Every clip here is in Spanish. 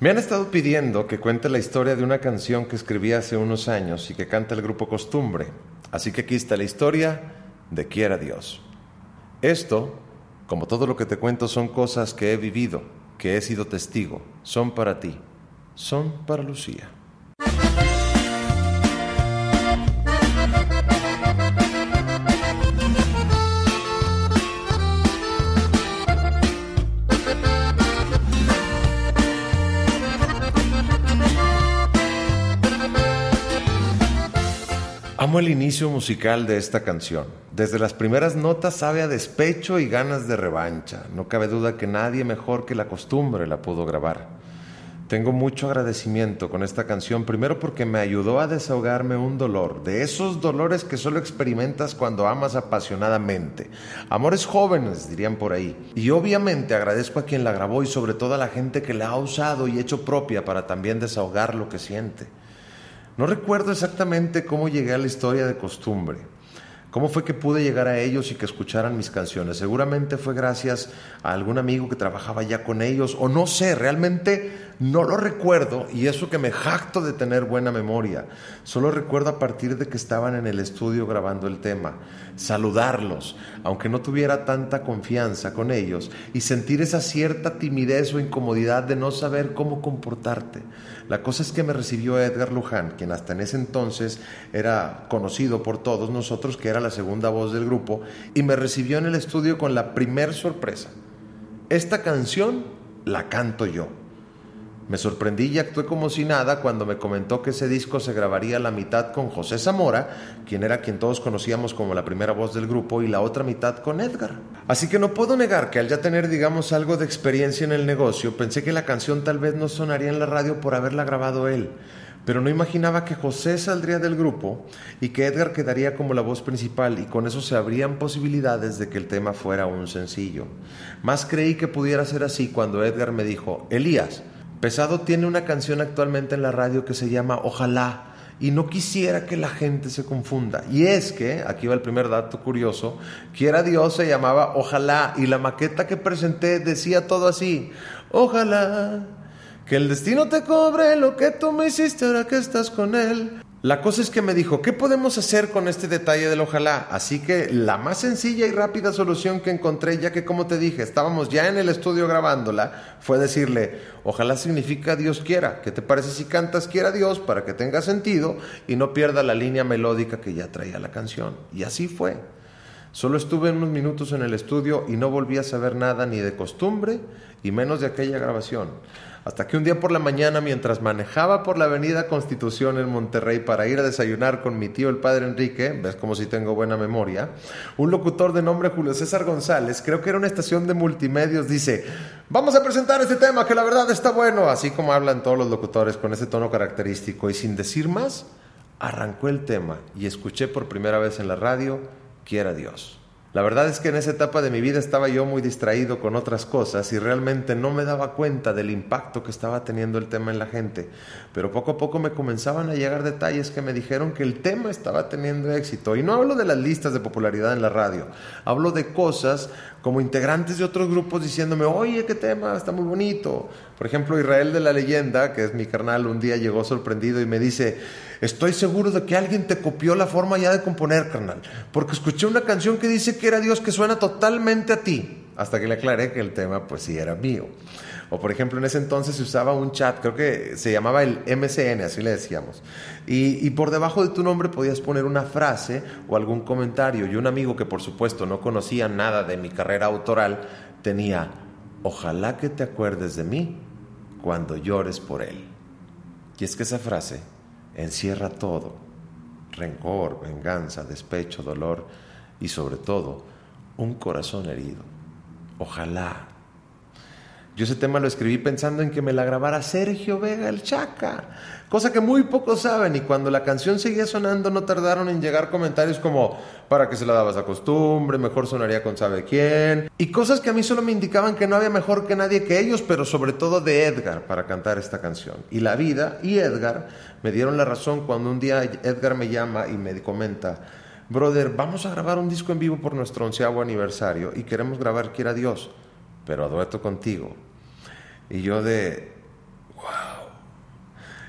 Me han estado pidiendo que cuente la historia de una canción que escribí hace unos años y que canta el grupo Costumbre. Así que aquí está la historia de Quiera Dios. Esto, como todo lo que te cuento, son cosas que he vivido, que he sido testigo. Son para ti. Son para Lucía. Amo el inicio musical de esta canción. Desde las primeras notas sabe a despecho y ganas de revancha. No cabe duda que nadie mejor que la costumbre la pudo grabar. Tengo mucho agradecimiento con esta canción, primero porque me ayudó a desahogarme un dolor, de esos dolores que solo experimentas cuando amas apasionadamente. Amores jóvenes, dirían por ahí. Y obviamente agradezco a quien la grabó y sobre todo a la gente que la ha usado y hecho propia para también desahogar lo que siente. No recuerdo exactamente cómo llegué a la historia de costumbre. ¿Cómo fue que pude llegar a ellos y que escucharan mis canciones? Seguramente fue gracias a algún amigo que trabajaba ya con ellos, o no sé, realmente no lo recuerdo y eso que me jacto de tener buena memoria. Solo recuerdo a partir de que estaban en el estudio grabando el tema, saludarlos, aunque no tuviera tanta confianza con ellos, y sentir esa cierta timidez o incomodidad de no saber cómo comportarte. La cosa es que me recibió Edgar Luján, quien hasta en ese entonces era conocido por todos nosotros, que era la segunda voz del grupo, y me recibió en el estudio con la primer sorpresa. Esta canción la canto yo. Me sorprendí y actué como si nada cuando me comentó que ese disco se grabaría la mitad con José Zamora, quien era quien todos conocíamos como la primera voz del grupo, y la otra mitad con Edgar. Así que no puedo negar que al ya tener, digamos, algo de experiencia en el negocio, pensé que la canción tal vez no sonaría en la radio por haberla grabado él. Pero no imaginaba que José saldría del grupo y que Edgar quedaría como la voz principal y con eso se abrían posibilidades de que el tema fuera un sencillo. Más creí que pudiera ser así cuando Edgar me dijo, Elías, Pesado tiene una canción actualmente en la radio que se llama Ojalá y no quisiera que la gente se confunda. Y es que, aquí va el primer dato curioso, Quiera Dios se llamaba Ojalá y la maqueta que presenté decía todo así, Ojalá que el destino te cobre lo que tú me hiciste ahora que estás con él. La cosa es que me dijo, ¿qué podemos hacer con este detalle del ojalá? Así que la más sencilla y rápida solución que encontré, ya que como te dije, estábamos ya en el estudio grabándola, fue decirle, ojalá significa Dios quiera. ¿Qué te parece si cantas quiera Dios para que tenga sentido y no pierda la línea melódica que ya traía la canción? Y así fue. Solo estuve unos minutos en el estudio y no volví a saber nada ni de costumbre y menos de aquella grabación. Hasta que un día por la mañana, mientras manejaba por la avenida Constitución en Monterrey para ir a desayunar con mi tío el padre Enrique, ves como si tengo buena memoria, un locutor de nombre Julio César González, creo que era una estación de multimedios, dice, vamos a presentar este tema que la verdad está bueno, así como hablan todos los locutores con ese tono característico y sin decir más, arrancó el tema y escuché por primera vez en la radio, quiera Dios. La verdad es que en esa etapa de mi vida estaba yo muy distraído con otras cosas y realmente no me daba cuenta del impacto que estaba teniendo el tema en la gente. Pero poco a poco me comenzaban a llegar detalles que me dijeron que el tema estaba teniendo éxito. Y no hablo de las listas de popularidad en la radio, hablo de cosas como integrantes de otros grupos diciéndome, oye, qué tema, está muy bonito. Por ejemplo, Israel de la leyenda, que es mi carnal, un día llegó sorprendido y me dice, Estoy seguro de que alguien te copió la forma ya de componer, carnal, porque escuché una canción que dice que era Dios que suena totalmente a ti, hasta que le aclaré que el tema pues sí era mío. O por ejemplo, en ese entonces se usaba un chat, creo que se llamaba el MCN, así le decíamos. Y, y, por debajo de tu nombre podías poner una frase o algún comentario. Y un amigo que por supuesto no conocía nada de mi carrera autoral tenía, ojalá que te acuerdes de mí cuando llores por él. Y es que esa frase encierra todo, rencor, venganza, despecho, dolor y sobre todo un corazón herido. Ojalá. Yo ese tema lo escribí pensando en que me la grabara Sergio Vega el Chaca, cosa que muy pocos saben y cuando la canción seguía sonando no tardaron en llegar comentarios como para que se la dabas a costumbre, mejor sonaría con sabe quién y cosas que a mí solo me indicaban que no había mejor que nadie que ellos, pero sobre todo de Edgar para cantar esta canción. Y la vida y Edgar me dieron la razón cuando un día Edgar me llama y me comenta, brother, vamos a grabar un disco en vivo por nuestro onceavo aniversario y queremos grabar Quiera Dios, pero a dueto contigo. Y yo de.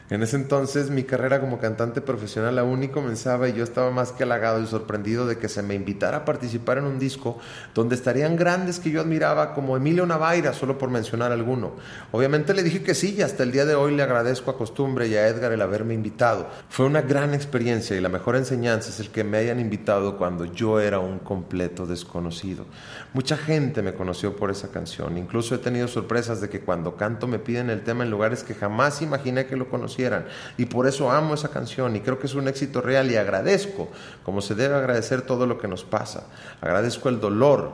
En ese entonces mi carrera como cantante profesional aún ni comenzaba y yo estaba más que halagado y sorprendido de que se me invitara a participar en un disco donde estarían grandes que yo admiraba como Emilio Navaira, solo por mencionar alguno. Obviamente le dije que sí y hasta el día de hoy le agradezco a Costumbre y a Edgar el haberme invitado. Fue una gran experiencia y la mejor enseñanza es el que me hayan invitado cuando yo era un completo desconocido. Mucha gente me conoció por esa canción, incluso he tenido sorpresas de que cuando canto me piden el tema en lugares que jamás imaginé que lo y por eso amo esa canción y creo que es un éxito real y agradezco, como se debe agradecer todo lo que nos pasa. Agradezco el dolor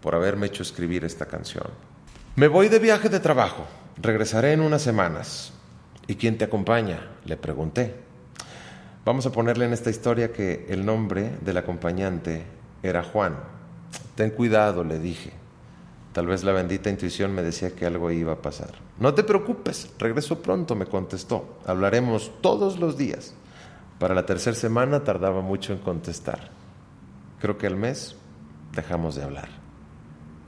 por haberme hecho escribir esta canción. Me voy de viaje de trabajo, regresaré en unas semanas. ¿Y quién te acompaña? Le pregunté. Vamos a ponerle en esta historia que el nombre del acompañante era Juan. Ten cuidado, le dije. Tal vez la bendita intuición me decía que algo iba a pasar. No te preocupes, regreso pronto, me contestó. Hablaremos todos los días. Para la tercera semana tardaba mucho en contestar. Creo que al mes dejamos de hablar.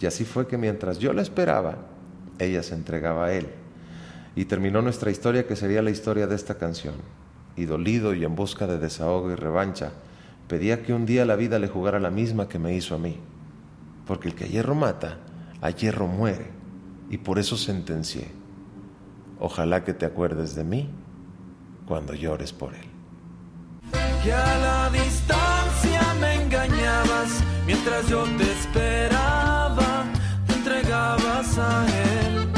Y así fue que mientras yo la esperaba, ella se entregaba a él. Y terminó nuestra historia que sería la historia de esta canción. Y dolido y en busca de desahogo y revancha, pedía que un día la vida le jugara la misma que me hizo a mí. Porque el que hierro mata, a hierro muere, y por eso sentencié. Ojalá que te acuerdes de mí cuando llores por él. Que a la distancia me engañabas mientras yo te esperaba, te entregabas a él.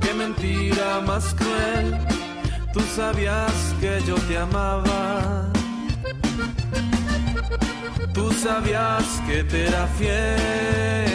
Qué mentira más cruel, tú sabías que yo te amaba. Tú sabías que te era fiel.